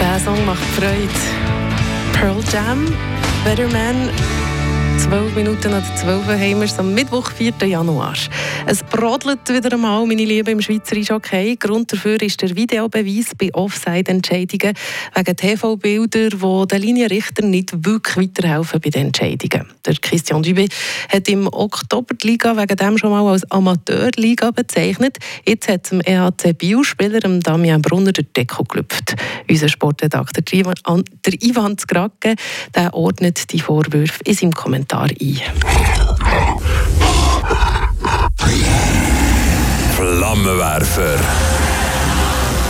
Der Song macht Freude. Pearl Jam, Better Man, 12 Minuten nach 12 haben wir es am Mittwoch, 4. Januar. Es brodelt wieder einmal, meine Liebe, im Schweizerischen Okay. Grund dafür ist der Videobeweis bei Offside-Entscheidungen wegen TV-Bilder, wo den Linienrichter nicht wirklich weiterhelfen bei den Entscheidungen. Der Christian Dubé hat im Oktober die Liga wegen dem schon mal als Amateurliga bezeichnet. Jetzt hat dem EHC Bio-Spieler Damian Brunner der Deko gelüpft. Unser Sportredakteur der Ivan Zgracke ordnet die Vorwürfe in seinem Kommentar ein. Flammenwerfer.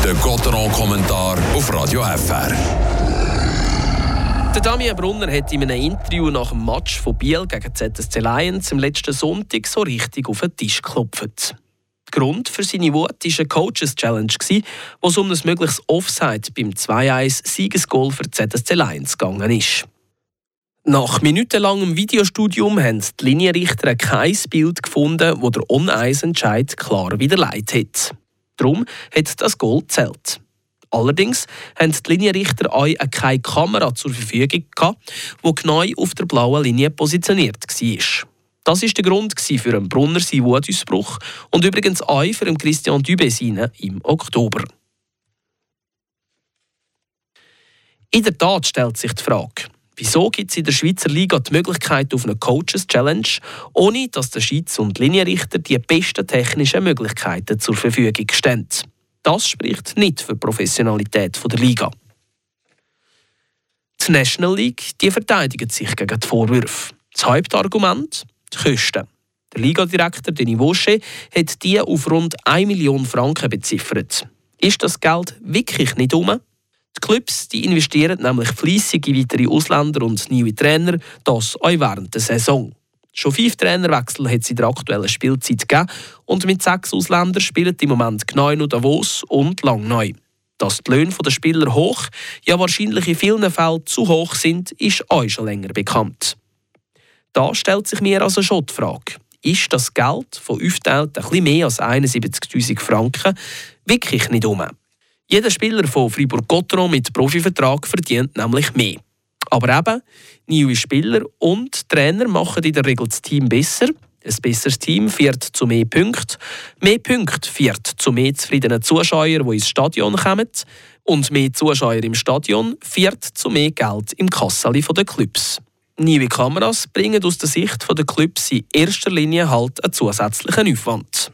Der Gotteron-Kommentar auf Radio FR. Der Damian Brunner hat in einem Interview nach dem Match von Biel gegen ZSC Lions am letzten Sonntag so richtig auf den Tisch geklopft. Der Grund für seine Wut war eine Coaches Challenge, wo es um ein mögliches Offside beim 2-1-Siegesgoal für ZSC Lions gegangen ist. Nach minutenlangem Videostudium haben die Linienrichter kein Bild gefunden, wo der On-Eis-Entscheid klar widerlegt hat. Darum hat das Goal zählt. Allerdings haben die Linienrichter auch keine Kamera zur Verfügung gehabt, die genau auf der blauen Linie positioniert war. Das war der Grund für einen Brunner Wutausbruch und übrigens auch für Christian Dübesine im Oktober. In der Tat stellt sich die Frage, Wieso gibt es in der Schweizer Liga die Möglichkeit auf eine Coaches Challenge, ohne dass der Schiedsrichter und Linienrichter die besten technischen Möglichkeiten zur Verfügung stellen? Das spricht nicht für die Professionalität der Liga. Die National League die verteidigt sich gegen die Vorwürfe. Das Hauptargument? Die Kosten. Der Ligadirektor Denis Vaucher hat die auf rund 1 Million Franken beziffert. Ist das Geld wirklich nicht um? Die Clubs die investieren nämlich fleissig in weitere Ausländer und neue Trainer, das auch während der Saison. Schon fünf Trainerwechsel hat es in der aktuellen Spielzeit gegeben und mit sechs Ausländern spielen im Moment Gneu, Davos und Langneu. Dass die Löhne der Spieler hoch, ja wahrscheinlich in vielen Fällen zu hoch sind, ist euch schon länger bekannt. Da stellt sich mir also schon die Frage, ist das Geld von aufteilt ein bisschen mehr als 71'000 Franken wirklich nicht um? Jeder Spieler von Fribourg-Gotteron mit Profivertrag verdient nämlich mehr. Aber eben, neue Spieler und Trainer machen in der Regel das Team besser. Ein besseres Team führt zu mehr Punkten. Mehr Punkte führt zu mehr zufriedenen Zuschauern, die ins Stadion kommen. Und mehr Zuschauer im Stadion führt zu mehr Geld im Kassali der Clubs. Neue Kameras bringen aus der Sicht der Clubs in erster Linie halt einen zusätzlichen Aufwand.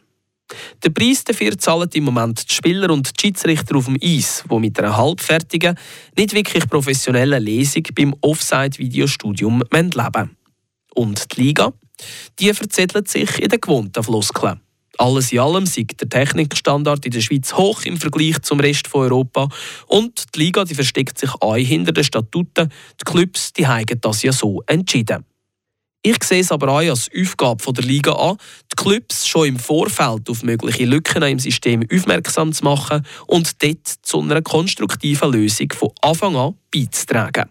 Den Preis dafür zahlen im Moment die Spieler und die Schiedsrichter auf dem Eis, die mit einer halbfertigen, nicht wirklich professionellen Lesung beim Offside-Videostudium leben Und die Liga? Die verzettelt sich in den gewohnten Floskeln. Alles in allem sieht der Technikstandard in der Schweiz hoch im Vergleich zum Rest von Europa und die Liga die versteckt sich auch hinter den Statuten. Die Clubs die haben das ja so entschieden. Ich sehe es aber auch als Aufgabe der Liga an, die Clubs schon im Vorfeld auf mögliche Lücken im System aufmerksam zu machen und dort zu einer konstruktiven Lösung von Anfang an beizutragen.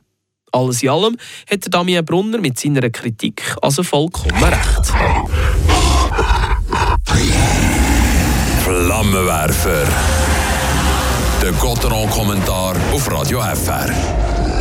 Alles in allem hat Damien Brunner mit seiner Kritik also vollkommen recht. Flammenwerfer. Der Gotteron-Kommentar auf Radio FR.